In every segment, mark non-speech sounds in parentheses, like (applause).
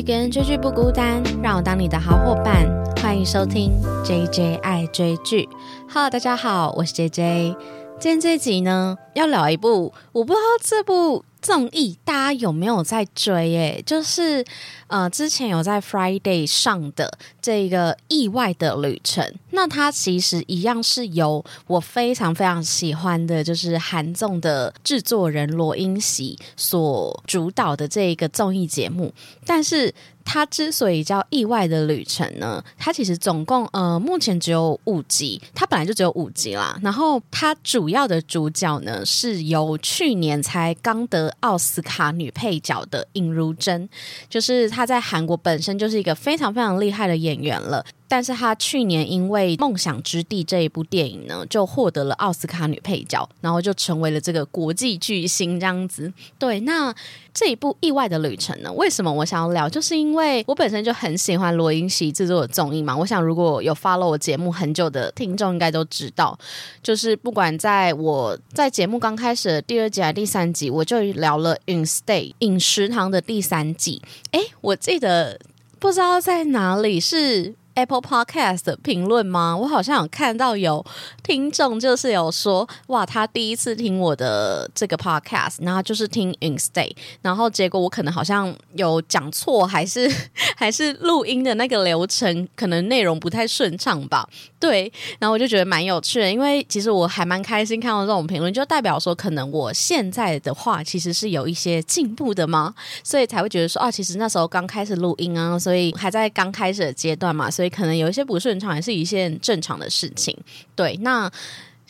一个人追剧不孤单，让我当你的好伙伴。欢迎收听 J J 爱追剧。Hello，大家好，我是 J J。今天这集呢，要聊一部，我不知道这部。综艺大家有没有在追？诶，就是呃，之前有在 Friday 上的这个意外的旅程，那它其实一样是由我非常非常喜欢的，就是韩综的制作人罗英喜所主导的这一个综艺节目，但是。它之所以叫意外的旅程呢，它其实总共呃目前只有五集，它本来就只有五集啦。然后它主要的主角呢是由去年才刚得奥斯卡女配角的尹如珍，就是她在韩国本身就是一个非常非常厉害的演员了。但是他去年因为《梦想之地》这一部电影呢，就获得了奥斯卡女配角，然后就成为了这个国际巨星这样子。对，那这一部《意外的旅程》呢，为什么我想要聊？就是因为我本身就很喜欢罗英熙制作的综艺嘛。我想如果有 follow 我节目很久的听众，应该都知道，就是不管在我在节目刚开始的第二集还是第三集，我就聊了《In Stay 饮食堂》的第三季。哎，我记得不知道在哪里是。Apple Podcast 的评论吗？我好像有看到有听众就是有说，哇，他第一次听我的这个 Podcast，然后就是听 In Stay，然后结果我可能好像有讲错，还是 (laughs) 还是录音的那个流程可能内容不太顺畅吧。对，然后我就觉得蛮有趣的，因为其实我还蛮开心看到这种评论，就代表说可能我现在的话其实是有一些进步的嘛，所以才会觉得说啊，其实那时候刚开始录音啊，所以还在刚开始的阶段嘛，所以可能有一些不顺畅，也是一件正常的事情。对，那。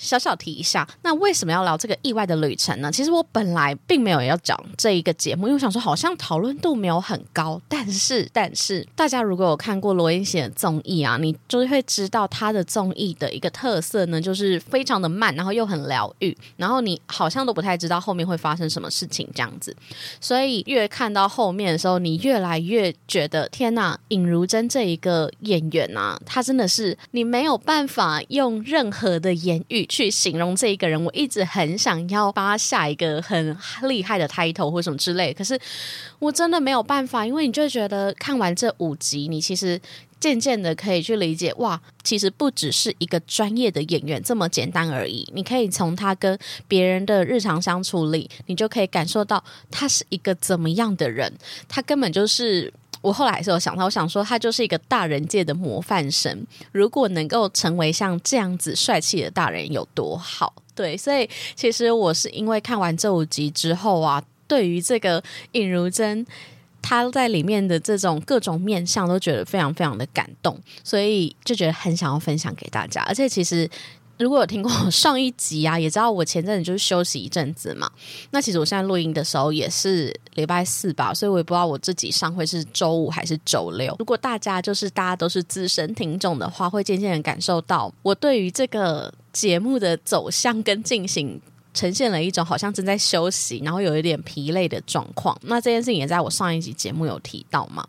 小小提一下，那为什么要聊这个意外的旅程呢？其实我本来并没有要讲这一个节目，因为我想说好像讨论度没有很高。但是，但是大家如果有看过罗英贤的综艺啊，你就会知道他的综艺的一个特色呢，就是非常的慢，然后又很疗愈，然后你好像都不太知道后面会发生什么事情这样子。所以越看到后面的时候，你越来越觉得天呐，尹如珍这一个演员啊，他真的是你没有办法用任何的言语。去形容这一个人，我一直很想要帮他下一个很厉害的 title 或什么之类，可是我真的没有办法，因为你就觉得看完这五集，你其实渐渐的可以去理解，哇，其实不只是一个专业的演员这么简单而已。你可以从他跟别人的日常相处里，你就可以感受到他是一个怎么样的人，他根本就是。我后来还是有想到，我想说他就是一个大人界的模范生。如果能够成为像这样子帅气的大人，有多好？对，所以其实我是因为看完这五集之后啊，对于这个尹如珍他在里面的这种各种面相，都觉得非常非常的感动，所以就觉得很想要分享给大家。而且其实。如果有听过上一集啊，也知道我前阵子就是休息一阵子嘛。那其实我现在录音的时候也是礼拜四吧，所以我也不知道我自己上会是周五还是周六。如果大家就是大家都是资深听众的话，会渐渐的感受到我对于这个节目的走向跟进行。呈现了一种好像正在休息，然后有一点疲累的状况。那这件事情也在我上一集节目有提到嘛？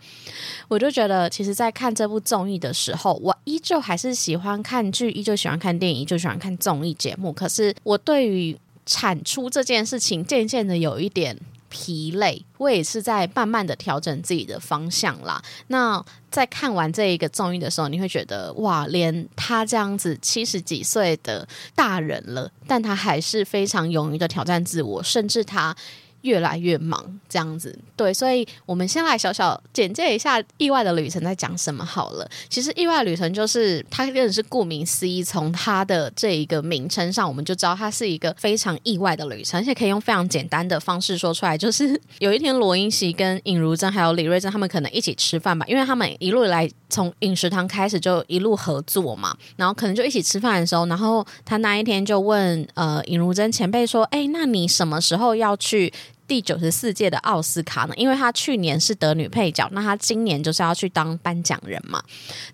我就觉得，其实，在看这部综艺的时候，我依旧还是喜欢看剧，依旧喜欢看电影，就喜欢看综艺节目。可是，我对于产出这件事情，渐渐的有一点。疲累，我也是在慢慢的调整自己的方向啦。那在看完这一个综艺的时候，你会觉得哇，连他这样子七十几岁的大人了，但他还是非常勇于的挑战自我，甚至他。越来越忙，这样子对，所以我们先来小小简介一下《意外的旅程》在讲什么好了。其实《意外旅程》就是它，真的是顾名思义，从它的这一个名称上，我们就知道它是一个非常意外的旅程，而且可以用非常简单的方式说出来。就是有一天，罗英熙跟尹如珍还有李瑞珍他们可能一起吃饭吧，因为他们一路来从饮食堂开始就一路合作嘛，然后可能就一起吃饭的时候，然后他那一天就问呃尹如珍前辈说：“哎，那你什么时候要去？”第九十四届的奥斯卡呢？因为他去年是得女配角，那他今年就是要去当颁奖人嘛。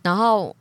然后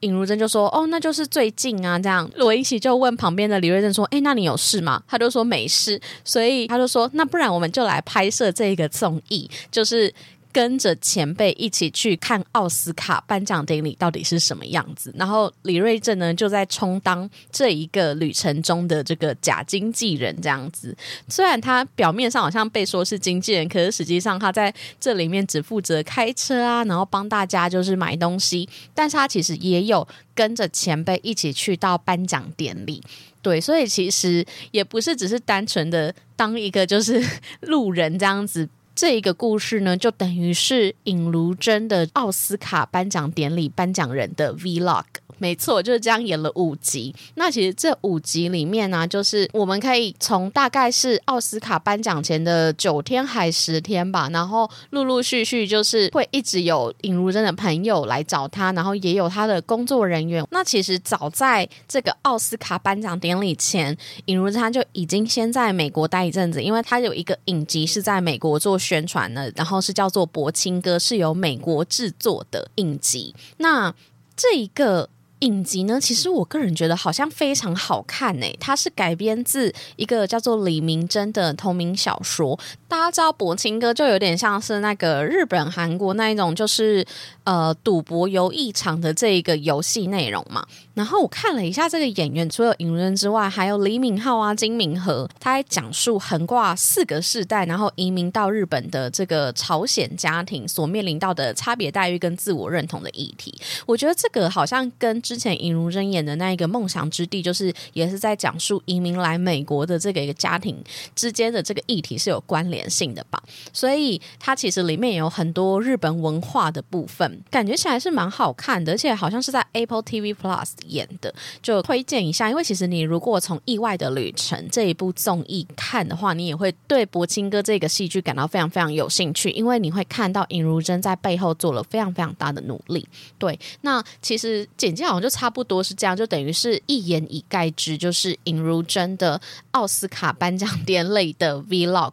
尹如珍就说：“哦，那就是最近啊。”这样罗英熙就问旁边的李瑞珍说：“哎，那你有事吗？”他就说没事，所以他就说：“那不然我们就来拍摄这个综艺，就是。”跟着前辈一起去看奥斯卡颁奖典礼到底是什么样子，然后李瑞镇呢就在充当这一个旅程中的这个假经纪人这样子。虽然他表面上好像被说是经纪人，可是实际上他在这里面只负责开车啊，然后帮大家就是买东西，但是他其实也有跟着前辈一起去到颁奖典礼。对，所以其实也不是只是单纯的当一个就是 (laughs) 路人这样子。这一个故事呢，就等于是尹如珍的奥斯卡颁奖典礼颁奖人的 Vlog。没错，就是这样演了五集。那其实这五集里面呢，就是我们可以从大概是奥斯卡颁奖前的九天还十天吧，然后陆陆续续就是会一直有尹如珍的朋友来找他，然后也有他的工作人员。那其实早在这个奥斯卡颁奖典礼前，尹如珍他就已经先在美国待一阵子，因为他有一个影集是在美国做宣传的，然后是叫做《博青哥》，是由美国制作的影集。那这一个。影集呢，其实我个人觉得好像非常好看诶。它是改编自一个叫做李明珍的同名小说。大家知道《博青哥》就有点像是那个日本、韩国那一种，就是呃赌博游艺场的这一个游戏内容嘛。然后我看了一下这个演员，除了尹人之外，还有李敏镐啊、金敏和。他还讲述横跨四个世代，然后移民到日本的这个朝鲜家庭所面临到的差别待遇跟自我认同的议题。我觉得这个好像跟之前尹如珍演的那一个梦想之地，就是也是在讲述移民来美国的这个一个家庭之间的这个议题是有关联性的吧。所以它其实里面有很多日本文化的部分，感觉起来是蛮好看的，而且好像是在 Apple TV Plus。演的就推荐一下，因为其实你如果从《意外的旅程》这一部综艺看的话，你也会对博清哥这个戏剧感到非常非常有兴趣，因为你会看到尹如珍在背后做了非常非常大的努力。对，那其实简介好像就差不多是这样，就等于是一言以概之，就是尹如珍的奥斯卡颁奖典礼的 (laughs) Vlog。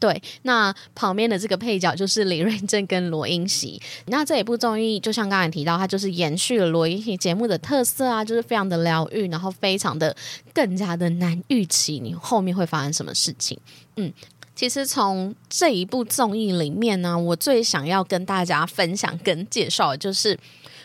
对，那旁边的这个配角就是李瑞镇跟罗英熙。那这一部综艺，就像刚才提到，它就是延续了罗英熙节目的特色啊，就是非常的疗愈，然后非常的更加的难预期你后面会发生什么事情。嗯，其实从这一部综艺里面呢，我最想要跟大家分享跟介绍的就是。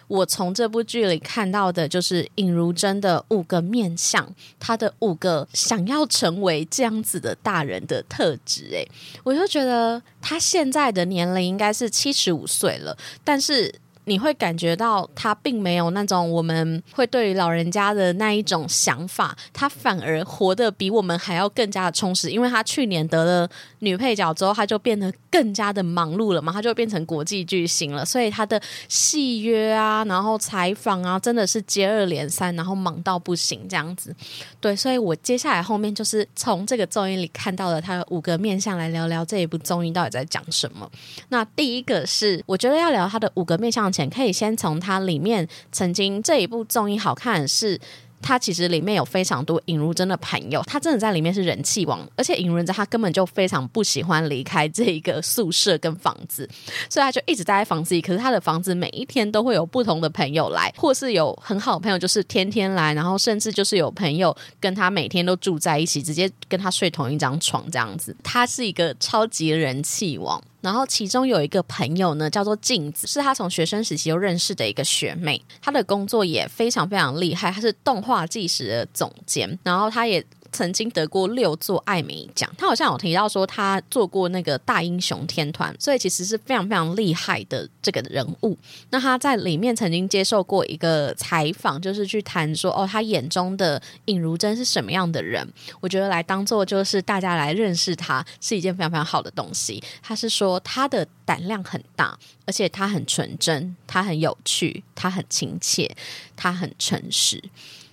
我从这部剧里看到的就是尹如真的五个面相，她的五个想要成为这样子的大人的特质。诶，我就觉得她现在的年龄应该是七十五岁了，但是。你会感觉到他并没有那种我们会对于老人家的那一种想法，他反而活得比我们还要更加的充实。因为他去年得了女配角之后，他就变得更加的忙碌了嘛，他就变成国际巨星了。所以他的戏约啊，然后采访啊，真的是接二连三，然后忙到不行这样子。对，所以我接下来后面就是从这个综艺里看到了他的五个面相来聊聊这一部综艺到底在讲什么。那第一个是我觉得要聊他的五个面相。可以先从它里面曾经这一部综艺好看是。他其实里面有非常多尹如真的朋友，他真的在里面是人气王，而且尹如真他根本就非常不喜欢离开这一个宿舍跟房子，所以他就一直待在房子里。可是他的房子每一天都会有不同的朋友来，或是有很好的朋友就是天天来，然后甚至就是有朋友跟他每天都住在一起，直接跟他睡同一张床这样子。他是一个超级人气王。然后其中有一个朋友呢，叫做镜子，是他从学生时期就认识的一个学妹。她的工作也非常非常厉害，她是动画纪实的总监。然后她也。曾经得过六座艾美奖，他好像有提到说他做过那个大英雄天团，所以其实是非常非常厉害的这个人物。那他在里面曾经接受过一个采访，就是去谈说哦，他眼中的尹如珍是什么样的人？我觉得来当做就是大家来认识他是一件非常非常好的东西。他是说他的胆量很大，而且他很纯真，他很有趣，他很亲切，他很诚实，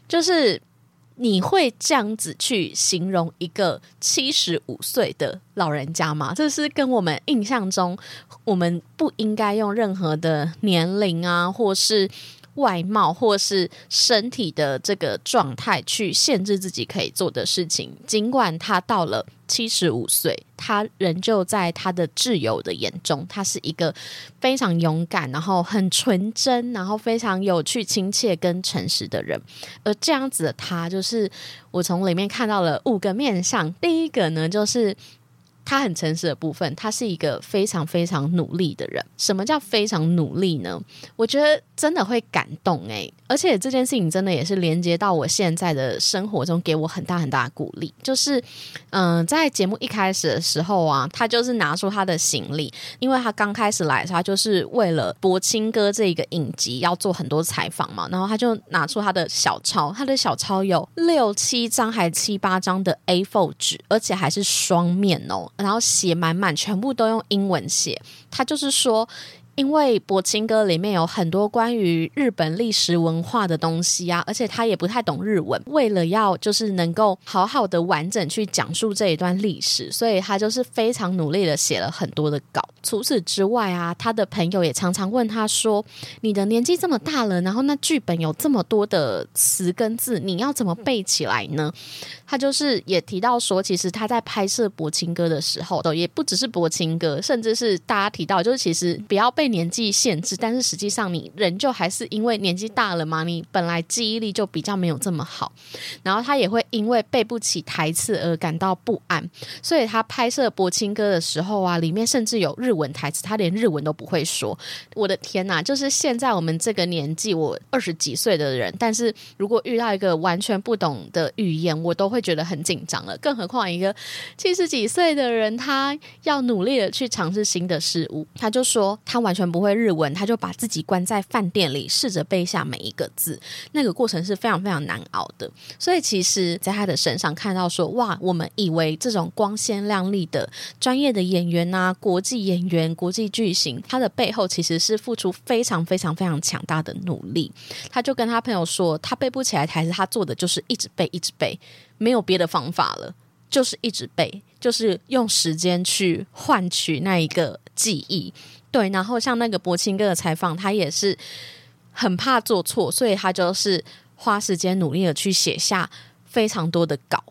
就是。你会这样子去形容一个七十五岁的老人家吗？这是跟我们印象中，我们不应该用任何的年龄啊，或是。外貌或是身体的这个状态去限制自己可以做的事情，尽管他到了七十五岁，他仍旧在他的挚友的眼中，他是一个非常勇敢，然后很纯真，然后非常有趣、亲切跟诚实的人。而这样子的他，就是我从里面看到了五个面相。第一个呢，就是。他很诚实的部分，他是一个非常非常努力的人。什么叫非常努力呢？我觉得真的会感动诶。而且这件事情真的也是连接到我现在的生活中，给我很大很大的鼓励。就是，嗯，在节目一开始的时候啊，他就是拿出他的行李，因为他刚开始来，他就是为了《博清哥》这一个影集要做很多采访嘛，然后他就拿出他的小抄，他的小抄有六七张还七八张的 A4 纸，而且还是双面哦，然后写满满，全部都用英文写。他就是说。因为《博清歌》里面有很多关于日本历史文化的东西啊，而且他也不太懂日文。为了要就是能够好好的完整去讲述这一段历史，所以他就是非常努力的写了很多的稿。除此之外啊，他的朋友也常常问他说：“你的年纪这么大了，然后那剧本有这么多的词跟字，你要怎么背起来呢？”他就是也提到说，其实他在拍摄《博清歌》的时候，也不只是《博清歌》，甚至是大家提到，就是其实不要被年纪限制，但是实际上你人就还是因为年纪大了嘛，你本来记忆力就比较没有这么好，然后他也会因为背不起台词而感到不安，所以他拍摄《博清歌》的时候啊，里面甚至有日文台词，他连日文都不会说。我的天呐，就是现在我们这个年纪，我二十几岁的人，但是如果遇到一个完全不懂的语言，我都会。觉得很紧张了，更何况一个七十几岁的人，他要努力的去尝试新的事物。他就说他完完全不会日文，他就把自己关在饭店里，试着背下每一个字。那个过程是非常非常难熬的。所以其实，在他的身上看到说，哇，我们以为这种光鲜亮丽的专业的演员啊，国际演员、国际巨星，他的背后其实是付出非常非常非常强大的努力。他就跟他朋友说，他背不起来台词，他做的就是一直背，一直背。没有别的方法了，就是一直背，就是用时间去换取那一个记忆。对，然后像那个博青哥的采访，他也是很怕做错，所以他就是花时间努力的去写下非常多的稿。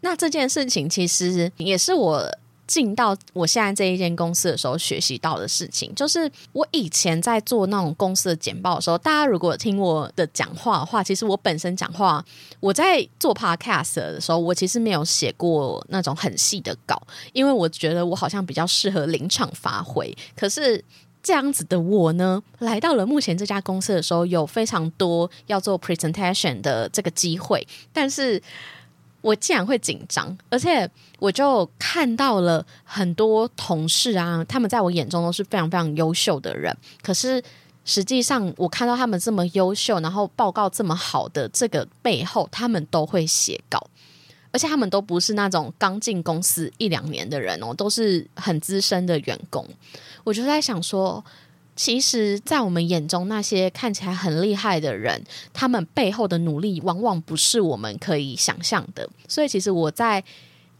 那这件事情其实也是我。进到我现在这一间公司的时候，学习到的事情，就是我以前在做那种公司的简报的时候，大家如果听我的讲话的话，其实我本身讲话，我在做 podcast 的时候，我其实没有写过那种很细的稿，因为我觉得我好像比较适合临场发挥。可是这样子的我呢，来到了目前这家公司的时候，有非常多要做 presentation 的这个机会，但是。我竟然会紧张，而且我就看到了很多同事啊，他们在我眼中都是非常非常优秀的人。可是实际上，我看到他们这么优秀，然后报告这么好的这个背后，他们都会写稿，而且他们都不是那种刚进公司一两年的人哦，都是很资深的员工。我就在想说。其实，在我们眼中，那些看起来很厉害的人，他们背后的努力往往不是我们可以想象的。所以，其实我在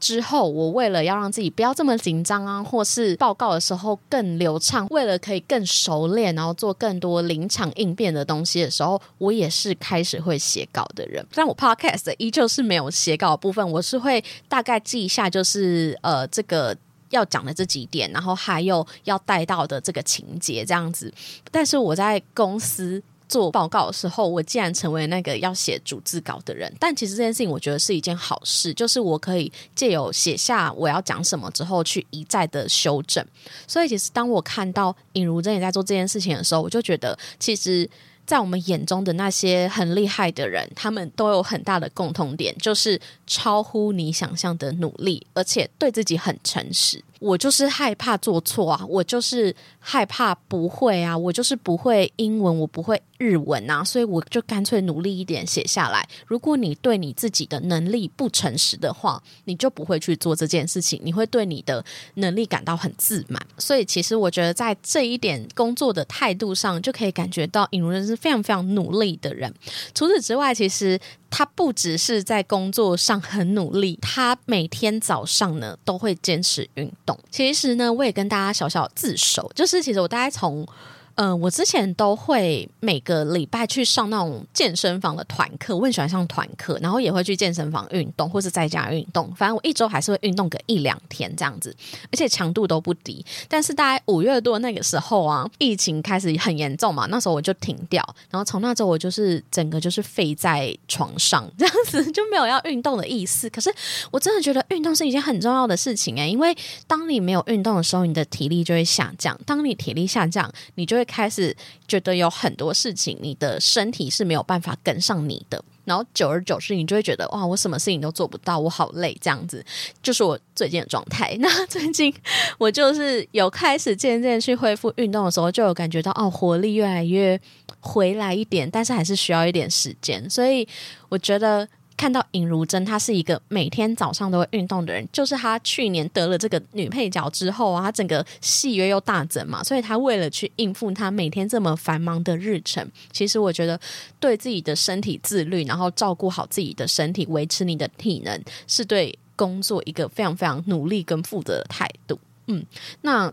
之后，我为了要让自己不要这么紧张啊，或是报告的时候更流畅，为了可以更熟练，然后做更多临场应变的东西的时候，我也是开始会写稿的人。但我 podcast 依旧是没有写稿部分，我是会大概记一下，就是呃这个。要讲的这几点，然后还有要带到的这个情节，这样子。但是我在公司做报告的时候，我竟然成为那个要写主字稿的人。但其实这件事情，我觉得是一件好事，就是我可以借由写下我要讲什么之后，去一再的修正。所以，其实当我看到尹如珍也在做这件事情的时候，我就觉得，其实，在我们眼中的那些很厉害的人，他们都有很大的共同点，就是超乎你想象的努力，而且对自己很诚实。我就是害怕做错啊，我就是害怕不会啊，我就是不会英文，我不会日文啊，所以我就干脆努力一点写下来。如果你对你自己的能力不诚实的话，你就不会去做这件事情，你会对你的能力感到很自满。所以，其实我觉得在这一点工作的态度上，就可以感觉到尹如人是非常非常努力的人。除此之外，其实。他不只是在工作上很努力，他每天早上呢都会坚持运动。其实呢，我也跟大家小小自首，就是其实我大概从。嗯，我之前都会每个礼拜去上那种健身房的团课，我很喜欢上团课，然后也会去健身房运动，或是在家运动。反正我一周还是会运动个一两天这样子，而且强度都不低。但是大概五月多那个时候啊，疫情开始很严重嘛，那时候我就停掉，然后从那之后我就是整个就是废在床上这样子，就没有要运动的意思。可是我真的觉得运动是一件很重要的事情诶，因为当你没有运动的时候，你的体力就会下降。当你体力下降，你就会开始觉得有很多事情，你的身体是没有办法跟上你的。然后久而久之，你就会觉得哇，我什么事情都做不到，我好累，这样子就是我最近的状态。那最近我就是有开始渐渐去恢复运动的时候，就有感觉到哦，活力越来越回来一点，但是还是需要一点时间。所以我觉得。看到尹如珍，她是一个每天早上都会运动的人，就是她去年得了这个女配角之后啊，她整个戏约又大增嘛，所以她为了去应付她每天这么繁忙的日程，其实我觉得对自己的身体自律，然后照顾好自己的身体，维持你的体能，是对工作一个非常非常努力跟负责的态度。嗯，那。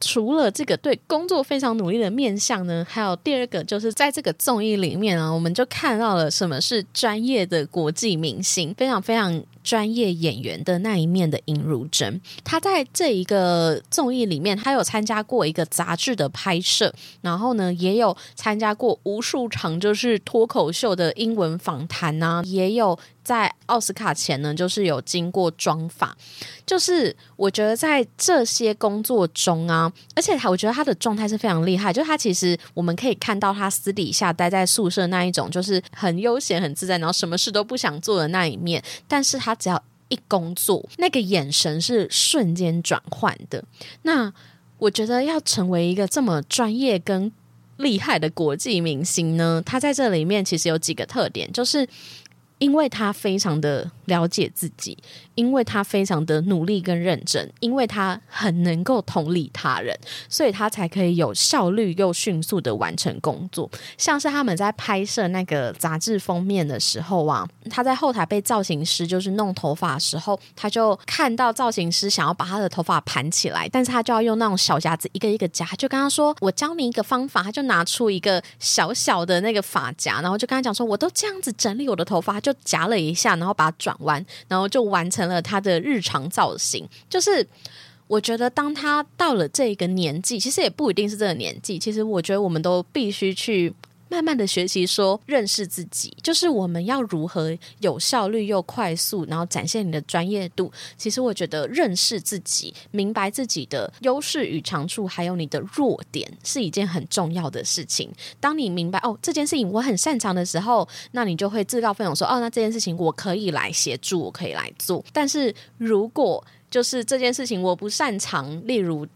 除了这个对工作非常努力的面相呢，还有第二个就是在这个综艺里面啊，我们就看到了什么是专业的国际明星，非常非常。专业演员的那一面的尹如珍，她在这一个综艺里面，她有参加过一个杂志的拍摄，然后呢，也有参加过无数场就是脱口秀的英文访谈啊，也有在奥斯卡前呢，就是有经过妆发，就是我觉得在这些工作中啊，而且他我觉得他的状态是非常厉害，就他其实我们可以看到他私底下待在宿舍那一种，就是很悠闲很自在，然后什么事都不想做的那一面，但是。他只要一工作，那个眼神是瞬间转换的。那我觉得要成为一个这么专业跟厉害的国际明星呢，他在这里面其实有几个特点，就是。因为他非常的了解自己，因为他非常的努力跟认真，因为他很能够同理他人，所以他才可以有效率又迅速的完成工作。像是他们在拍摄那个杂志封面的时候啊，他在后台被造型师就是弄头发的时候，他就看到造型师想要把他的头发盘起来，但是他就要用那种小夹子一个一个夹，就跟他说：“我教你一个方法。”他就拿出一个小小的那个发夹，然后就跟他讲说：“我都这样子整理我的头发。”就夹了一下，然后把它转弯，然后就完成了他的日常造型。就是我觉得，当他到了这个年纪，其实也不一定是这个年纪。其实我觉得，我们都必须去。慢慢的学习，说认识自己，就是我们要如何有效率又快速，然后展现你的专业度。其实我觉得认识自己，明白自己的优势与长处，还有你的弱点，是一件很重要的事情。当你明白哦这件事情我很擅长的时候，那你就会自告奋勇说哦，那这件事情我可以来协助，我可以来做。但是如果就是这件事情我不擅长，例如。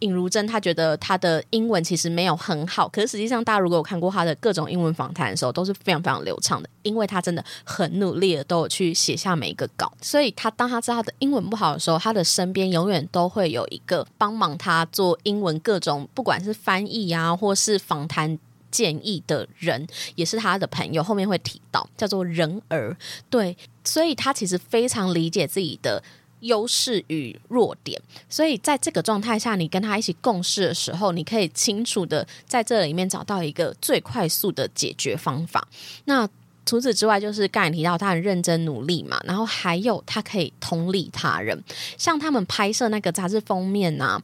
尹如珍，他觉得他的英文其实没有很好，可是实际上，大家如果有看过他的各种英文访谈的时候，都是非常非常流畅的，因为他真的很努力的都有去写下每一个稿，所以他当他知道他的英文不好的时候，他的身边永远都会有一个帮忙他做英文各种，不管是翻译啊，或是访谈建议的人，也是他的朋友，后面会提到叫做人儿，对，所以他其实非常理解自己的。优势与弱点，所以在这个状态下，你跟他一起共事的时候，你可以清楚的在这里面找到一个最快速的解决方法。那除此之外，就是刚才提到他很认真努力嘛，然后还有他可以同理他人。像他们拍摄那个杂志封面呢，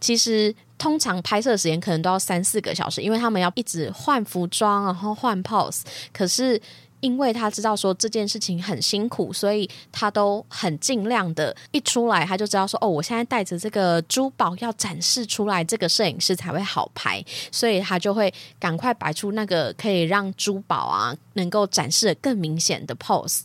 其实通常拍摄时间可能都要三四个小时，因为他们要一直换服装，然后换 pose。可是因为他知道说这件事情很辛苦，所以他都很尽量的，一出来他就知道说，哦，我现在带着这个珠宝要展示出来，这个摄影师才会好拍，所以他就会赶快摆出那个可以让珠宝啊能够展示的更明显的 pose。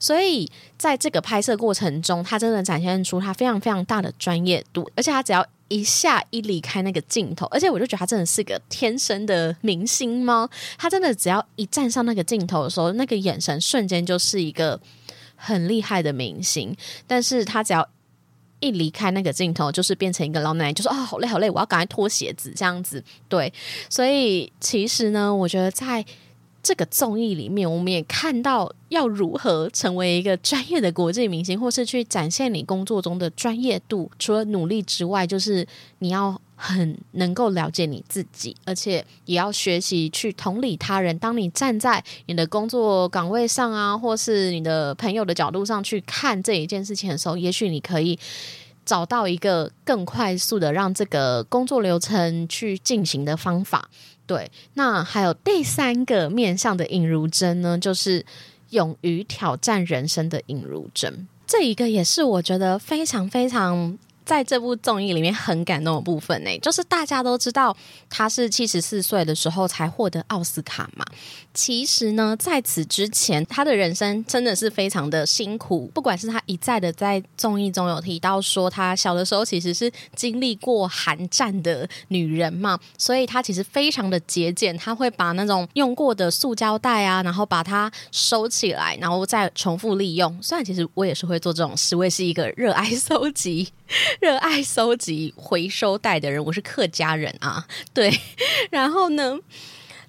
所以在这个拍摄过程中，他真的展现出他非常非常大的专业度，而且他只要。一下一离开那个镜头，而且我就觉得他真的是个天生的明星吗？他真的只要一站上那个镜头的时候，那个眼神瞬间就是一个很厉害的明星。但是他只要一离开那个镜头，就是变成一个老奶奶，就说啊，好累好累，我要赶快脱鞋子这样子。对，所以其实呢，我觉得在这个综艺里面，我们也看到要如何成为一个专业的国际明星，或是去展现你工作中的专业度。除了努力之外，就是你要很能够了解你自己，而且也要学习去同理他人。当你站在你的工作岗位上啊，或是你的朋友的角度上去看这一件事情的时候，也许你可以找到一个更快速的让这个工作流程去进行的方法。对，那还有第三个面向的尹如珍呢，就是勇于挑战人生的尹如珍。这一个也是我觉得非常非常。在这部综艺里面很感动的部分呢，就是大家都知道他是七十四岁的时候才获得奥斯卡嘛。其实呢，在此之前，他的人生真的是非常的辛苦。不管是他一再的在综艺中有提到说，他小的时候其实是经历过寒战的女人嘛，所以他其实非常的节俭，他会把那种用过的塑胶袋啊，然后把它收起来，然后再重复利用。虽然其实我也是会做这种事，我也是一个热爱收集。热爱收集回收袋的人，我是客家人啊，对。然后呢，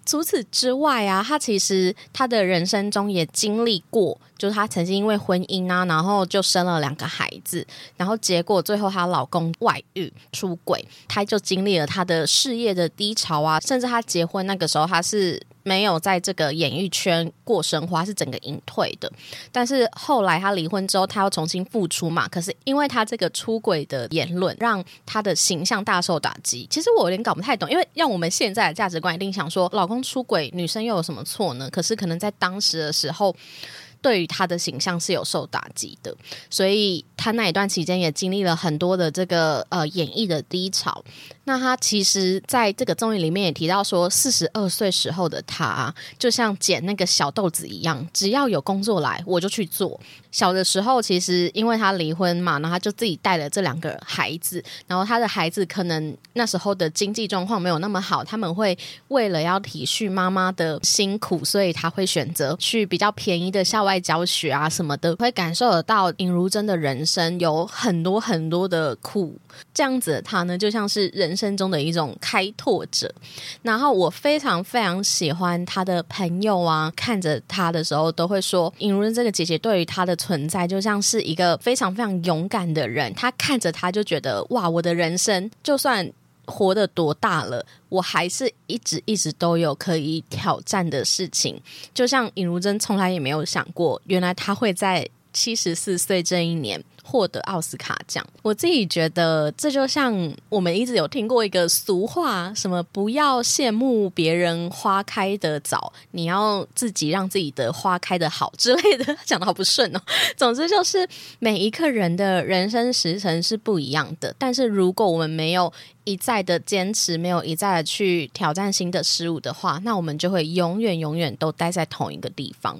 除此之外啊，他其实他的人生中也经历过，就是她曾经因为婚姻啊，然后就生了两个孩子，然后结果最后她老公外遇出轨，她就经历了她的事业的低潮啊，甚至她结婚那个时候，她是。没有在这个演艺圈过生活，是整个隐退的。但是后来他离婚之后，他要重新复出嘛？可是因为他这个出轨的言论，让他的形象大受打击。其实我有点搞不太懂，因为让我们现在的价值观一定想说，老公出轨，女生又有什么错呢？可是可能在当时的时候。对于他的形象是有受打击的，所以他那一段期间也经历了很多的这个呃演绎的低潮。那他其实在这个综艺里面也提到说，四十二岁时候的他就像捡那个小豆子一样，只要有工作来我就去做。小的时候其实因为他离婚嘛，然后他就自己带了这两个孩子，然后他的孩子可能那时候的经济状况没有那么好，他们会为了要体恤妈妈的辛苦，所以他会选择去比较便宜的校外。教学啊什么的，会感受得到尹如珍的人生有很多很多的苦，这样子他呢，就像是人生中的一种开拓者。然后我非常非常喜欢他的朋友啊，看着他的时候都会说，尹如珍这个姐姐对于他的存在，就像是一个非常非常勇敢的人。他看着他就觉得，哇，我的人生就算。活得多大了，我还是一直一直都有可以挑战的事情。就像尹如珍从来也没有想过，原来他会在七十四岁这一年。获得奥斯卡奖，我自己觉得这就像我们一直有听过一个俗话，什么不要羡慕别人花开的早，你要自己让自己的花开的好之类的，(laughs) 讲的好不顺哦。总之就是每一个人的人生时辰是不一样的，但是如果我们没有一再的坚持，没有一再的去挑战新的事物的话，那我们就会永远永远都待在同一个地方。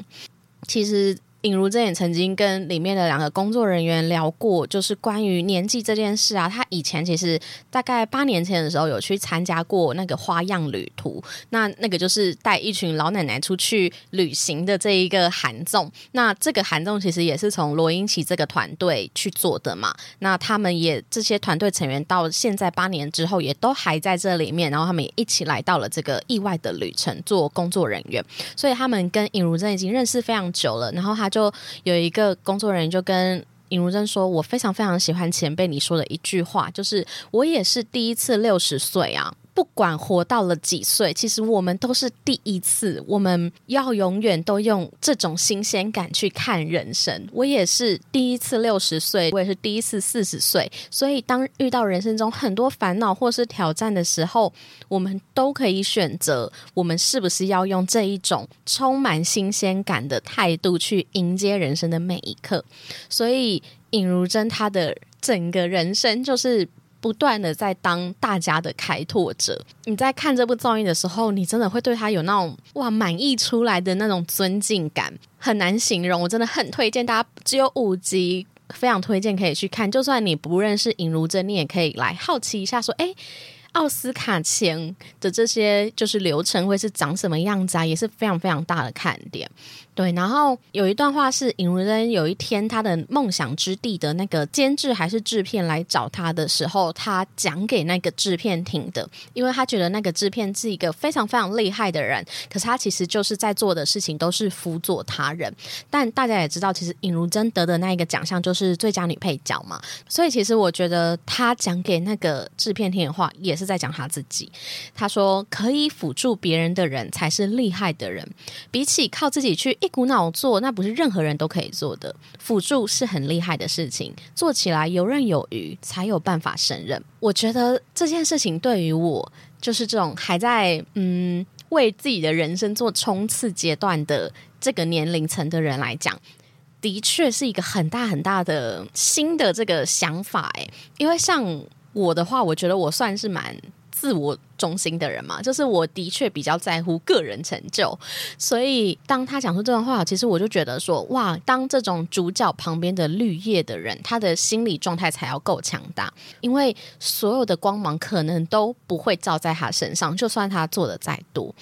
其实。尹如珍也曾经跟里面的两个工作人员聊过，就是关于年纪这件事啊。他以前其实大概八年前的时候有去参加过那个花样旅途，那那个就是带一群老奶奶出去旅行的这一个韩综。那这个韩综其实也是从罗英奇这个团队去做的嘛。那他们也这些团队成员到现在八年之后也都还在这里面，然后他们也一起来到了这个意外的旅程做工作人员。所以他们跟尹如珍已经认识非常久了，然后他。就有一个工作人员就跟尹如珍说：“我非常非常喜欢前辈你说的一句话，就是我也是第一次六十岁啊。”不管活到了几岁，其实我们都是第一次。我们要永远都用这种新鲜感去看人生。我也是第一次六十岁，我也是第一次四十岁。所以，当遇到人生中很多烦恼或是挑战的时候，我们都可以选择，我们是不是要用这一种充满新鲜感的态度去迎接人生的每一刻？所以，尹如珍她的整个人生就是。不断的在当大家的开拓者。你在看这部综艺的时候，你真的会对他有那种哇满意出来的那种尊敬感，很难形容。我真的很推荐大家，只有五集，非常推荐可以去看。就算你不认识尹如珍，你也可以来好奇一下，说哎。奥斯卡前的这些就是流程会是长什么样子啊，也是非常非常大的看点。对，然后有一段话是尹如珍有一天他的梦想之地的那个监制还是制片来找他的时候，他讲给那个制片听的，因为他觉得那个制片是一个非常非常厉害的人，可是他其实就是在做的事情都是辅佐他人。但大家也知道，其实尹如珍得的那一个奖项就是最佳女配角嘛，所以其实我觉得他讲给那个制片听的话，也是在讲他自己。他说：“可以辅助别人的人才是厉害的人，比起靠自己去。”一股脑做，那不是任何人都可以做的。辅助是很厉害的事情，做起来游刃有余，才有办法胜任。我觉得这件事情对于我，就是这种还在嗯为自己的人生做冲刺阶段的这个年龄层的人来讲，的确是一个很大很大的新的这个想法。诶，因为像我的话，我觉得我算是蛮自我。中心的人嘛，就是我的确比较在乎个人成就，所以当他讲出这段话，其实我就觉得说，哇，当这种主角旁边的绿叶的人，他的心理状态才要够强大，因为所有的光芒可能都不会照在他身上，就算他做的再多。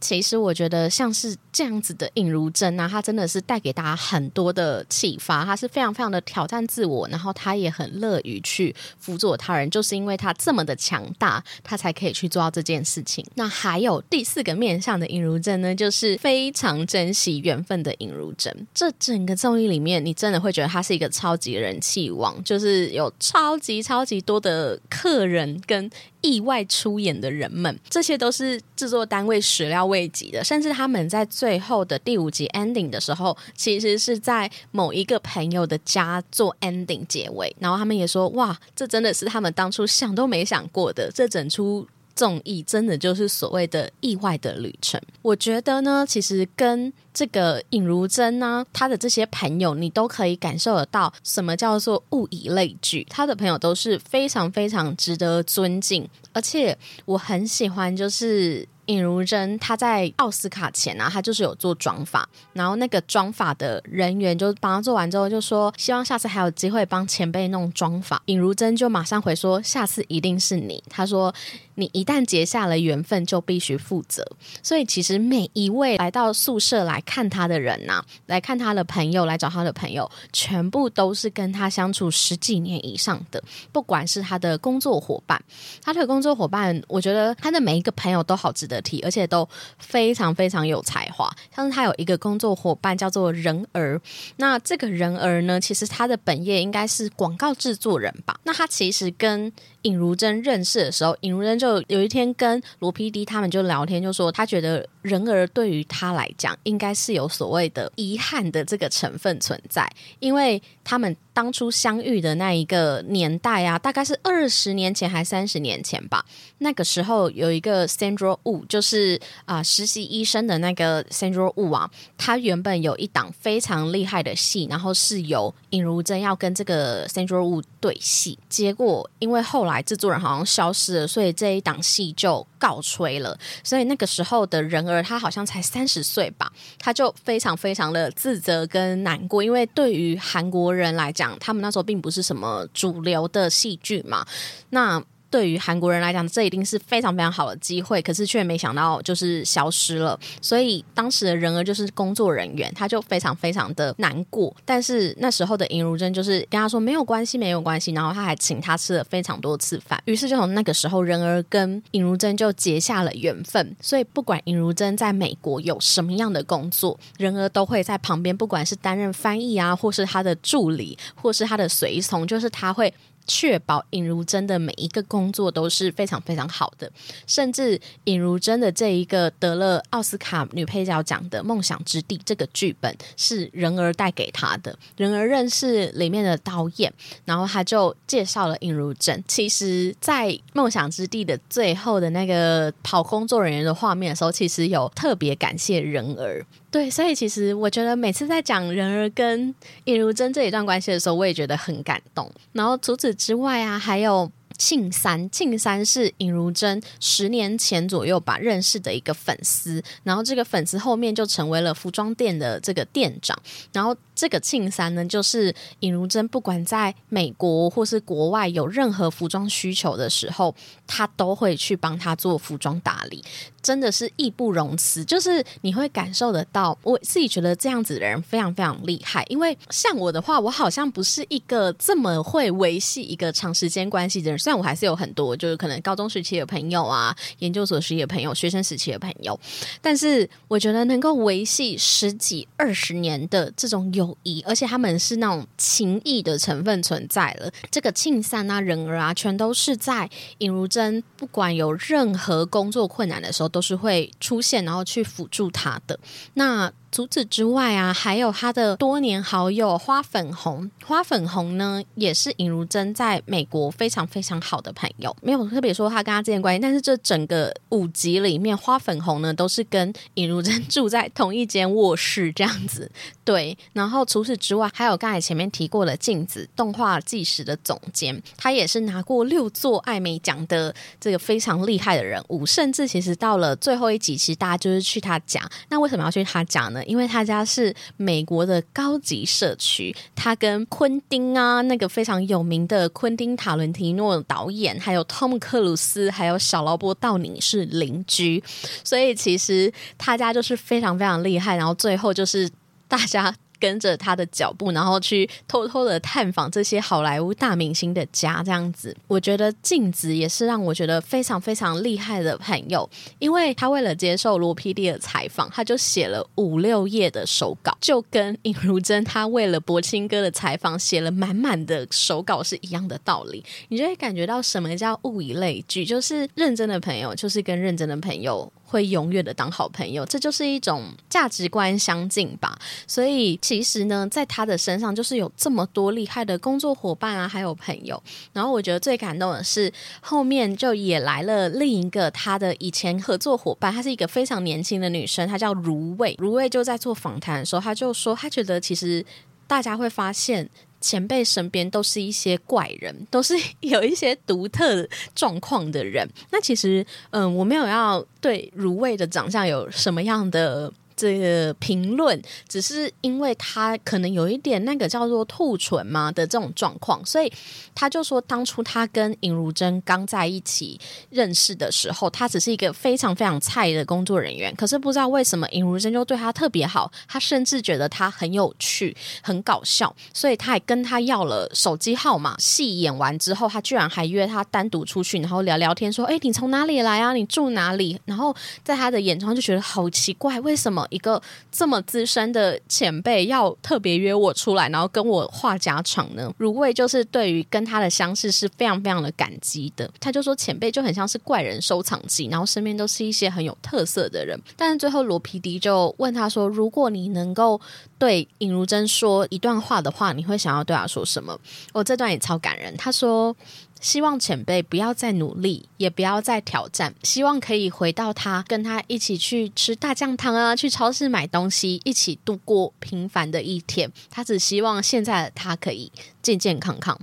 其实我觉得像是这样子的尹如珍啊，他真的是带给大家很多的启发，他是非常非常的挑战自我，然后他也很乐于去辅佐他人，就是因为他这么的强大，他才可以去做。这件事情，那还有第四个面向的尹如珍呢，就是非常珍惜缘分的尹如珍。这整个综艺里面，你真的会觉得他是一个超级人气王，就是有超级超级多的客人跟意外出演的人们，这些都是制作单位始料未及的。甚至他们在最后的第五集 ending 的时候，其实是在某一个朋友的家做 ending 结尾，然后他们也说：“哇，这真的是他们当初想都没想过的。”这整出。综艺真的就是所谓的意外的旅程。我觉得呢，其实跟这个尹如珍呢，他的这些朋友，你都可以感受得到什么叫做物以类聚。他的朋友都是非常非常值得尊敬，而且我很喜欢，就是。尹如珍，她在奥斯卡前啊，她就是有做妆发，然后那个妆发的人员就帮她做完之后，就说希望下次还有机会帮前辈弄妆发。尹如珍就马上回说，下次一定是你。她说，你一旦结下了缘分，就必须负责。所以其实每一位来到宿舍来看他的人呐，来看他的朋友，来找他的朋友，全部都是跟他相处十几年以上的，不管是他的工作伙伴，他的工作伙伴，我觉得他的每一个朋友都好值得。提，而且都非常非常有才华。像是他有一个工作伙伴叫做人儿，那这个人儿呢，其实他的本业应该是广告制作人吧？那他其实跟尹如珍认识的时候，尹如珍就有一天跟罗 PD 他们就聊天，就说他觉得人儿对于他来讲，应该是有所谓的遗憾的这个成分存在，因为他们当初相遇的那一个年代啊，大概是二十年前还三十年前吧。那个时候有一个 Sandra Wu，就是啊实习医生的那个 Sandra Wu 啊，他原本有一档非常厉害的戏，然后是由尹如珍要跟这个 Sandra Wu 对戏，结果因为后来。制作人好像消失了，所以这一档戏就告吹了。所以那个时候的人而，他好像才三十岁吧，他就非常非常的自责跟难过，因为对于韩国人来讲，他们那时候并不是什么主流的戏剧嘛。那对于韩国人来讲，这一定是非常非常好的机会，可是却没想到就是消失了。所以当时的人儿就是工作人员，他就非常非常的难过。但是那时候的尹如珍就是跟他说没有关系，没有关系，然后他还请他吃了非常多次饭。于是就从那个时候，人儿跟尹如珍就结下了缘分。所以不管尹如珍在美国有什么样的工作，人儿都会在旁边，不管是担任翻译啊，或是他的助理，或是他的随从，就是他会。确保尹如珍的每一个工作都是非常非常好的，甚至尹如珍的这一个得了奥斯卡女配角奖的《梦想之地》这个剧本是人儿带给他的，人儿认识里面的导演，然后他就介绍了尹如珍。其实，在《梦想之地》的最后的那个跑工作人员的画面的时候，其实有特别感谢人儿。对，所以其实我觉得每次在讲人儿跟尹如珍这一段关系的时候，我也觉得很感动。然后除此之外啊，还有。庆三，庆三是尹如珍十年前左右吧认识的一个粉丝，然后这个粉丝后面就成为了服装店的这个店长，然后这个庆三呢，就是尹如珍不管在美国或是国外有任何服装需求的时候，他都会去帮他做服装打理。真的是义不容辞，就是你会感受得到。我自己觉得这样子的人非常非常厉害，因为像我的话，我好像不是一个这么会维系一个长时间关系的人。虽然我还是有很多，就是可能高中时期的朋友啊，研究所时期的朋友，学生时期的朋友，但是我觉得能够维系十几二十年的这种友谊，而且他们是那种情谊的成分存在了。这个庆散啊，人儿啊，全都是在尹如珍不管有任何工作困难的时候。都是会出现，然后去辅助他的那。除此之外啊，还有他的多年好友花粉红。花粉红呢，也是尹如珍在美国非常非常好的朋友。没有特别说他跟他之间关系，但是这整个五集里面，花粉红呢都是跟尹如珍 (laughs) 住在同一间卧室这样子。对，然后除此之外，还有刚才前面提过的镜子动画纪实的总监，他也是拿过六座艾美奖的这个非常厉害的人物。甚至其实到了最后一集，其实大家就是去他家。那为什么要去他家呢？因为他家是美国的高级社区，他跟昆汀啊，那个非常有名的昆汀塔伦提诺导演，还有汤姆克鲁斯，还有小劳勃道尼是邻居，所以其实他家就是非常非常厉害。然后最后就是大家。跟着他的脚步，然后去偷偷的探访这些好莱坞大明星的家，这样子，我觉得镜子也是让我觉得非常非常厉害的朋友，因为他为了接受罗 PD 的采访，他就写了五六页的手稿，就跟尹如珍他为了博清哥的采访写了满满的手稿是一样的道理，你就会感觉到什么叫物以类聚，就是认真的朋友，就是跟认真的朋友。会永远的当好朋友，这就是一种价值观相近吧。所以其实呢，在他的身上就是有这么多厉害的工作伙伴啊，还有朋友。然后我觉得最感动的是后面就也来了另一个他的以前合作伙伴，她是一个非常年轻的女生，她叫如蔚。如蔚就在做访谈的时候，她就说，她觉得其实大家会发现。前辈身边都是一些怪人，(laughs) 都是有一些独特状况的人。那其实，嗯，我没有要对如蔚的长相有什么样的。这个评论只是因为他可能有一点那个叫做兔唇嘛的这种状况，所以他就说当初他跟尹如珍刚在一起认识的时候，他只是一个非常非常菜的工作人员。可是不知道为什么尹如珍就对他特别好，他甚至觉得他很有趣、很搞笑，所以他还跟他要了手机号码。戏演完之后，他居然还约他单独出去，然后聊聊天，说：“哎，你从哪里来啊？你住哪里？”然后在他的眼中就觉得好奇怪，为什么？一个这么资深的前辈要特别约我出来，然后跟我话家常呢？如蔚就是对于跟他的相识是非常非常的感激的。他就说前辈就很像是怪人收藏机，然后身边都是一些很有特色的人。但是最后罗皮迪就问他说：“如果你能够对尹如珍说一段话的话，你会想要对他说什么？”我这段也超感人。他说。希望前辈不要再努力，也不要再挑战。希望可以回到他，跟他一起去吃大酱汤啊，去超市买东西，一起度过平凡的一天。他只希望现在的他可以健健康康。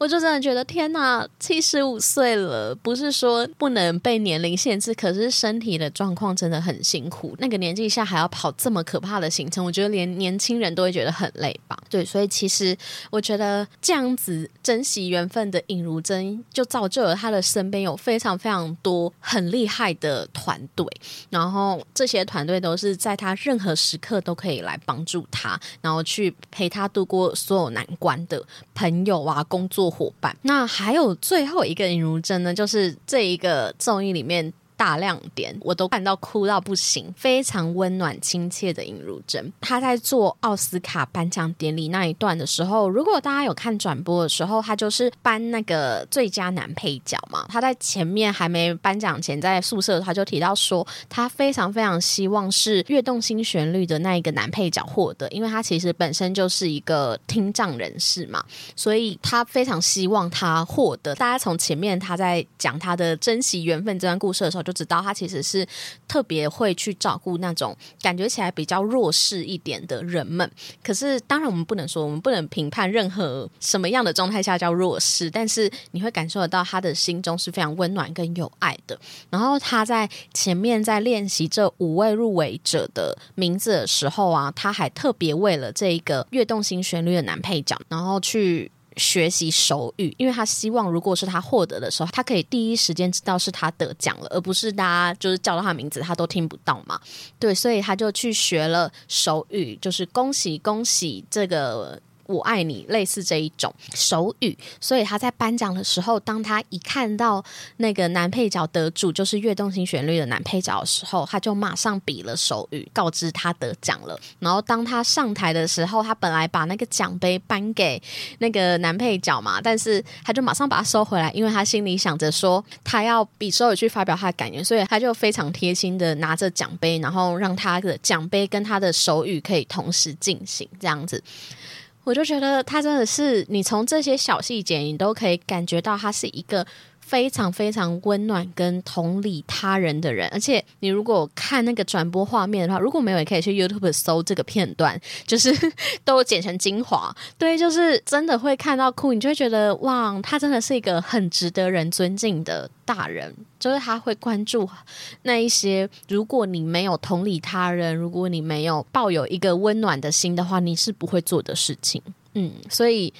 我就真的觉得天哪，七十五岁了，不是说不能被年龄限制，可是身体的状况真的很辛苦。那个年纪下还要跑这么可怕的行程，我觉得连年轻人都会觉得很累吧。对，所以其实我觉得这样子珍惜缘分的尹如珍，就造就了他的身边有非常非常多很厉害的团队，然后这些团队都是在他任何时刻都可以来帮助他，然后去陪他度过所有难关的朋友啊，工作。伙伴，那还有最后一个尹如珍呢，就是这一个综艺里面。大亮点，我都看到哭到不行，非常温暖亲切的尹汝珍。他在做奥斯卡颁奖典礼那一段的时候，如果大家有看转播的时候，他就是颁那个最佳男配角嘛。他在前面还没颁奖前，在宿舍他就提到说，他非常非常希望是《跃动新旋律》的那一个男配角获得，因为他其实本身就是一个听障人士嘛，所以他非常希望他获得。大家从前面他在讲他的珍惜缘分这段故事的时候。就知道他其实是特别会去照顾那种感觉起来比较弱势一点的人们。可是当然我们不能说，我们不能评判任何什么样的状态下叫弱势，但是你会感受得到他的心中是非常温暖跟有爱的。然后他在前面在练习这五位入围者的名字的时候啊，他还特别为了这一个跃动新旋律的男配角，然后去。学习手语，因为他希望如果是他获得的时候，他可以第一时间知道是他得奖了，而不是大家就是叫到他名字他都听不到嘛。对，所以他就去学了手语，就是恭喜恭喜这个。我爱你，类似这一种手语，所以他在颁奖的时候，当他一看到那个男配角得主就是《跃动新旋律》的男配角的时候，他就马上比了手语，告知他得奖了。然后当他上台的时候，他本来把那个奖杯颁给那个男配角嘛，但是他就马上把它收回来，因为他心里想着说他要比手语去发表他的感言，所以他就非常贴心的拿着奖杯，然后让他的奖杯跟他的手语可以同时进行，这样子。我就觉得他真的是，你从这些小细节，你都可以感觉到他是一个非常非常温暖跟同理他人的人。而且你如果看那个转播画面的话，如果没有，也可以去 YouTube 搜这个片段，就是 (laughs) 都剪成精华。对，就是真的会看到哭，你就会觉得哇，他真的是一个很值得人尊敬的大人。就是他会关注那一些，如果你没有同理他人，如果你没有抱有一个温暖的心的话，你是不会做的事情。嗯，所以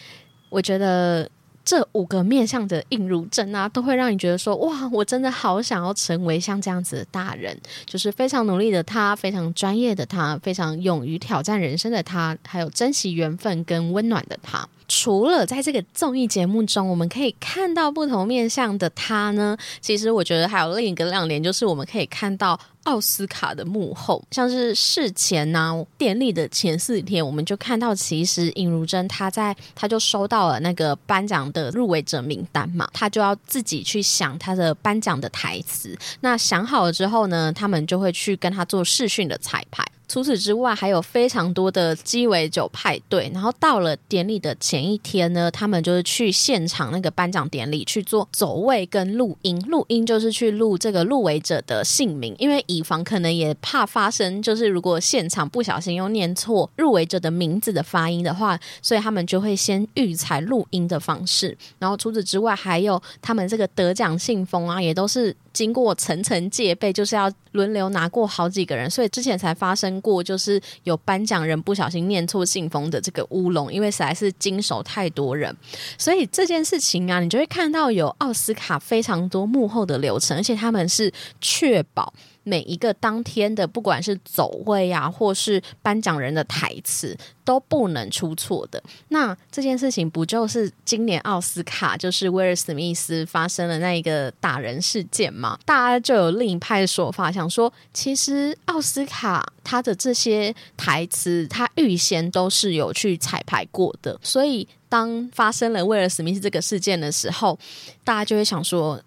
我觉得这五个面向的印如症啊，都会让你觉得说，哇，我真的好想要成为像这样子的大人，就是非常努力的他，非常专业的他，非常勇于挑战人生的他，还有珍惜缘分跟温暖的他。除了在这个综艺节目中，我们可以看到不同面向的他呢，其实我觉得还有另一个亮点，就是我们可以看到奥斯卡的幕后，像是事前呢典礼的前四天，我们就看到其实尹如珍她在，她就收到了那个颁奖的入围者名单嘛，她就要自己去想她的颁奖的台词，那想好了之后呢，他们就会去跟他做视讯的彩排。除此之外，还有非常多的鸡尾酒派对。然后到了典礼的前一天呢，他们就是去现场那个颁奖典礼去做走位跟录音。录音就是去录这个入围者的姓名，因为以防可能也怕发生，就是如果现场不小心又念错入围者的名字的发音的话，所以他们就会先预采录音的方式。然后除此之外，还有他们这个得奖信封啊，也都是。经过层层戒备，就是要轮流拿过好几个人，所以之前才发生过，就是有颁奖人不小心念错信封的这个乌龙，因为实在是经手太多人，所以这件事情啊，你就会看到有奥斯卡非常多幕后的流程，而且他们是确保。每一个当天的，不管是走位啊，或是颁奖人的台词，都不能出错的。那这件事情不就是今年奥斯卡就是威尔史密斯发生了那一个打人事件吗？大家就有另一派说法，想说其实奥斯卡他的这些台词，他预先都是有去彩排过的。所以当发生了威尔史密斯这个事件的时候，大家就会想说。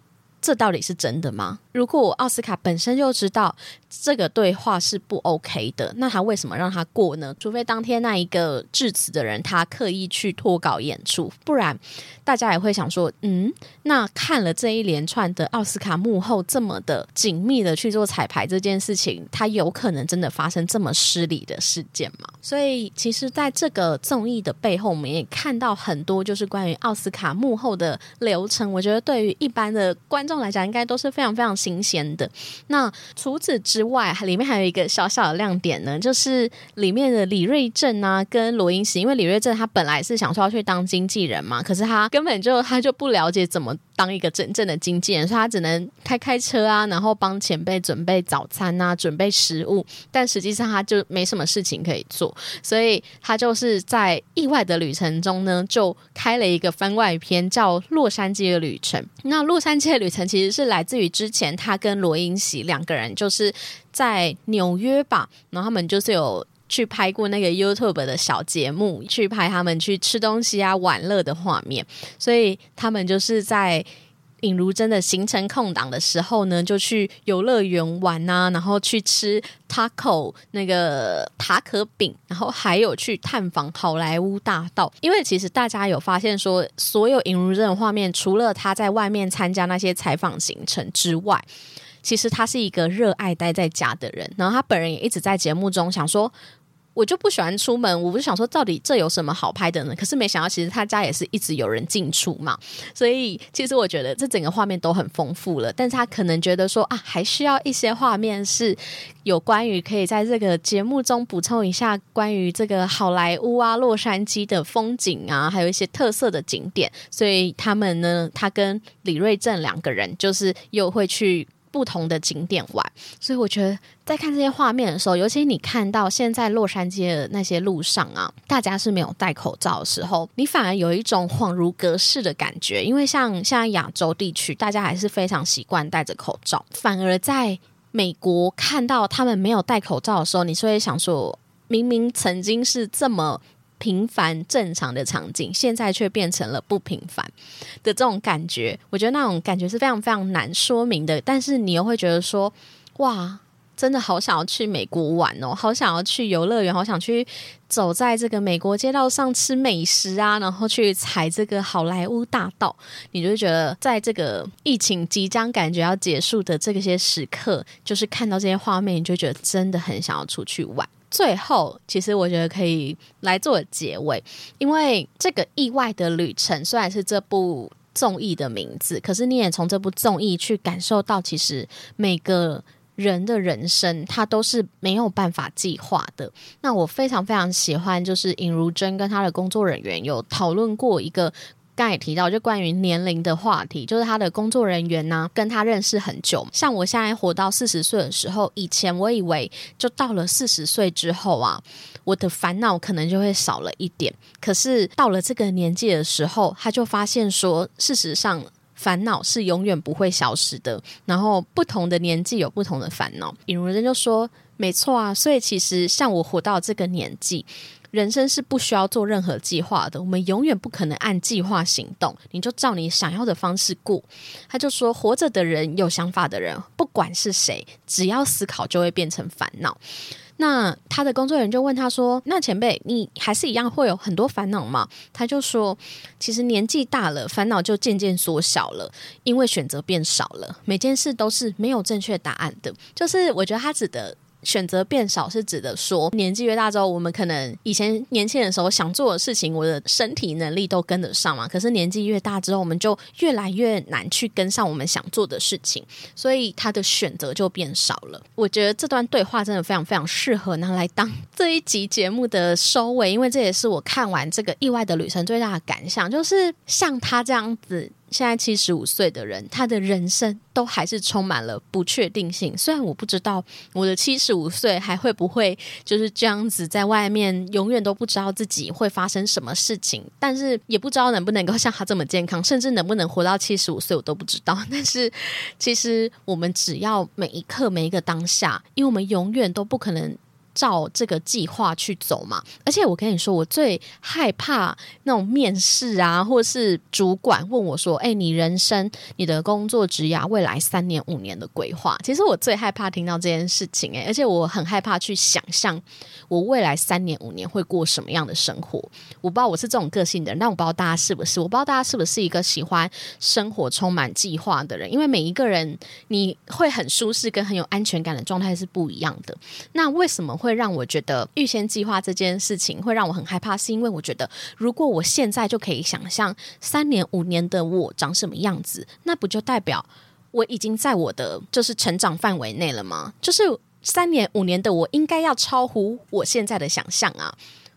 这到底是真的吗？如果奥斯卡本身就知道这个对话是不 OK 的，那他为什么让他过呢？除非当天那一个致辞的人他刻意去脱稿演出，不然大家也会想说：嗯，那看了这一连串的奥斯卡幕后这么的紧密的去做彩排这件事情，他有可能真的发生这么失礼的事件吗？所以，其实在这个综艺的背后，我们也看到很多就是关于奥斯卡幕后的流程。我觉得对于一般的观众。来讲应该都是非常非常新鲜的。那除此之外，里面还有一个小小的亮点呢，就是里面的李瑞镇啊，跟罗英石，因为李瑞镇他本来是想说要去当经纪人嘛，可是他根本就他就不了解怎么。当一个真正的经纪人，所以他只能开开车啊，然后帮前辈准备早餐啊，准备食物。但实际上他就没什么事情可以做，所以他就是在意外的旅程中呢，就开了一个番外篇，叫《洛杉矶的旅程》。那洛杉矶的旅程其实是来自于之前他跟罗英喜两个人就是在纽约吧，然后他们就是有。去拍过那个 YouTube 的小节目，去拍他们去吃东西啊、玩乐的画面，所以他们就是在尹如真的行程空档的时候呢，就去游乐园玩啊，然后去吃 taco 那个塔可饼，然后还有去探访好莱坞大道。因为其实大家有发现说，所有尹如真的画面，除了他在外面参加那些采访行程之外。其实他是一个热爱待在家的人，然后他本人也一直在节目中想说。我就不喜欢出门，我不是想说到底这有什么好拍的呢？可是没想到，其实他家也是一直有人进出嘛，所以其实我觉得这整个画面都很丰富了。但是他可能觉得说啊，还需要一些画面是有关于可以在这个节目中补充一下关于这个好莱坞啊、洛杉矶的风景啊，还有一些特色的景点。所以他们呢，他跟李瑞正两个人就是又会去。不同的景点玩，所以我觉得在看这些画面的时候，尤其你看到现在洛杉矶的那些路上啊，大家是没有戴口罩的时候，你反而有一种恍如隔世的感觉。因为像现在亚洲地区，大家还是非常习惯戴着口罩，反而在美国看到他们没有戴口罩的时候，你是会想说，明明曾经是这么。平凡正常的场景，现在却变成了不平凡的这种感觉。我觉得那种感觉是非常非常难说明的。但是你又会觉得说，哇，真的好想要去美国玩哦，好想要去游乐园，好想去走在这个美国街道上吃美食啊，然后去踩这个好莱坞大道。你就觉得，在这个疫情即将感觉要结束的这些时刻，就是看到这些画面，你就觉得真的很想要出去玩。最后，其实我觉得可以来做结尾，因为这个意外的旅程虽然是这部综艺的名字，可是你也从这部综艺去感受到，其实每个人的人生他都是没有办法计划的。那我非常非常喜欢，就是尹如珍跟他的工作人员有讨论过一个。刚也提到，就关于年龄的话题，就是他的工作人员呢，跟他认识很久。像我现在活到四十岁的时候，以前我以为就到了四十岁之后啊，我的烦恼可能就会少了一点。可是到了这个年纪的时候，他就发现说，事实上烦恼是永远不会消失的。然后不同的年纪有不同的烦恼。尹如人就说：“没错啊，所以其实像我活到这个年纪。”人生是不需要做任何计划的，我们永远不可能按计划行动。你就照你想要的方式过。他就说，活着的人、有想法的人，不管是谁，只要思考就会变成烦恼。那他的工作人员就问他说：“那前辈，你还是一样会有很多烦恼吗？”他就说：“其实年纪大了，烦恼就渐渐缩小了，因为选择变少了，每件事都是没有正确答案的。”就是我觉得他指的。选择变少是指的说，年纪越大之后，我们可能以前年轻的时候想做的事情，我的身体能力都跟得上嘛。可是年纪越大之后，我们就越来越难去跟上我们想做的事情，所以他的选择就变少了。我觉得这段对话真的非常非常适合拿来当这一集节目的收尾，因为这也是我看完这个意外的旅程最大的感想，就是像他这样子。现在七十五岁的人，他的人生都还是充满了不确定性。虽然我不知道我的七十五岁还会不会就是这样子，在外面永远都不知道自己会发生什么事情，但是也不知道能不能够像他这么健康，甚至能不能活到七十五岁，我都不知道。(laughs) 但是其实我们只要每一刻每一个当下，因为我们永远都不可能。照这个计划去走嘛，而且我跟你说，我最害怕那种面试啊，或是主管问我说：“哎，你人生、你的工作职涯未来三年、五年的规划。”其实我最害怕听到这件事情，哎，而且我很害怕去想象我未来三年、五年会过什么样的生活。我不知道我是这种个性的人，但我不知道大家是不是？我不知道大家是不是一个喜欢生活充满计划的人？因为每一个人你会很舒适跟很有安全感的状态是不一样的。那为什么？会让我觉得预先计划这件事情会让我很害怕，是因为我觉得如果我现在就可以想象三年五年的我长什么样子，那不就代表我已经在我的就是成长范围内了吗？就是三年五年的我应该要超乎我现在的想象啊！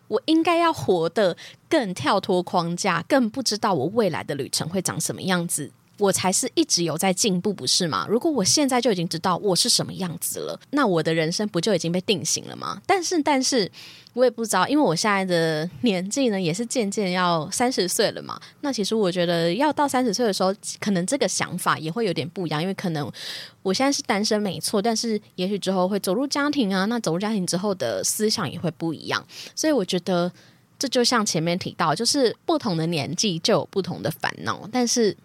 我应该要活得更跳脱框架，更不知道我未来的旅程会长什么样子。我才是一直有在进步，不是吗？如果我现在就已经知道我是什么样子了，那我的人生不就已经被定型了吗？但是，但是我也不知道，因为我现在的年纪呢，也是渐渐要三十岁了嘛。那其实我觉得，要到三十岁的时候，可能这个想法也会有点不一样，因为可能我现在是单身没错，但是也许之后会走入家庭啊。那走入家庭之后的思想也会不一样，所以我觉得这就像前面提到，就是不同的年纪就有不同的烦恼，但是。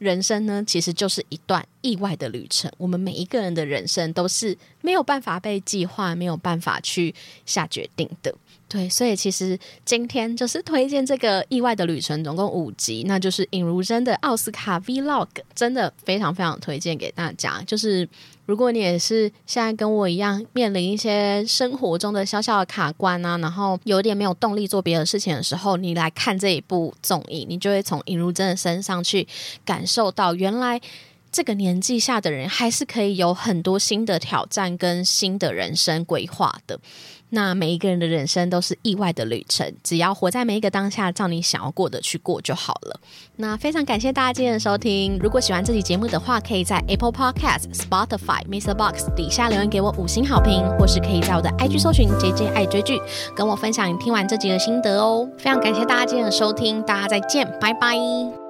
人生呢，其实就是一段意外的旅程。我们每一个人的人生都是没有办法被计划、没有办法去下决定的。对，所以其实今天就是推荐这个意外的旅程，总共五集，那就是尹如珍的奥斯卡 Vlog，真的非常非常推荐给大家。就是如果你也是现在跟我一样面临一些生活中的小小的卡关啊，然后有点没有动力做别的事情的时候，你来看这一部综艺，你就会从尹如珍的身上去感受到，原来这个年纪下的人还是可以有很多新的挑战跟新的人生规划的。那每一个人的人生都是意外的旅程，只要活在每一个当下，照你想要过的去过就好了。那非常感谢大家今天的收听。如果喜欢这期节目的话，可以在 Apple Podcast、Spotify、Mr. Box 底下留言给我五星好评，或是可以在我的 IG 搜寻 JJ 爱追剧，跟我分享你听完这集的心得哦。非常感谢大家今天的收听，大家再见，拜拜。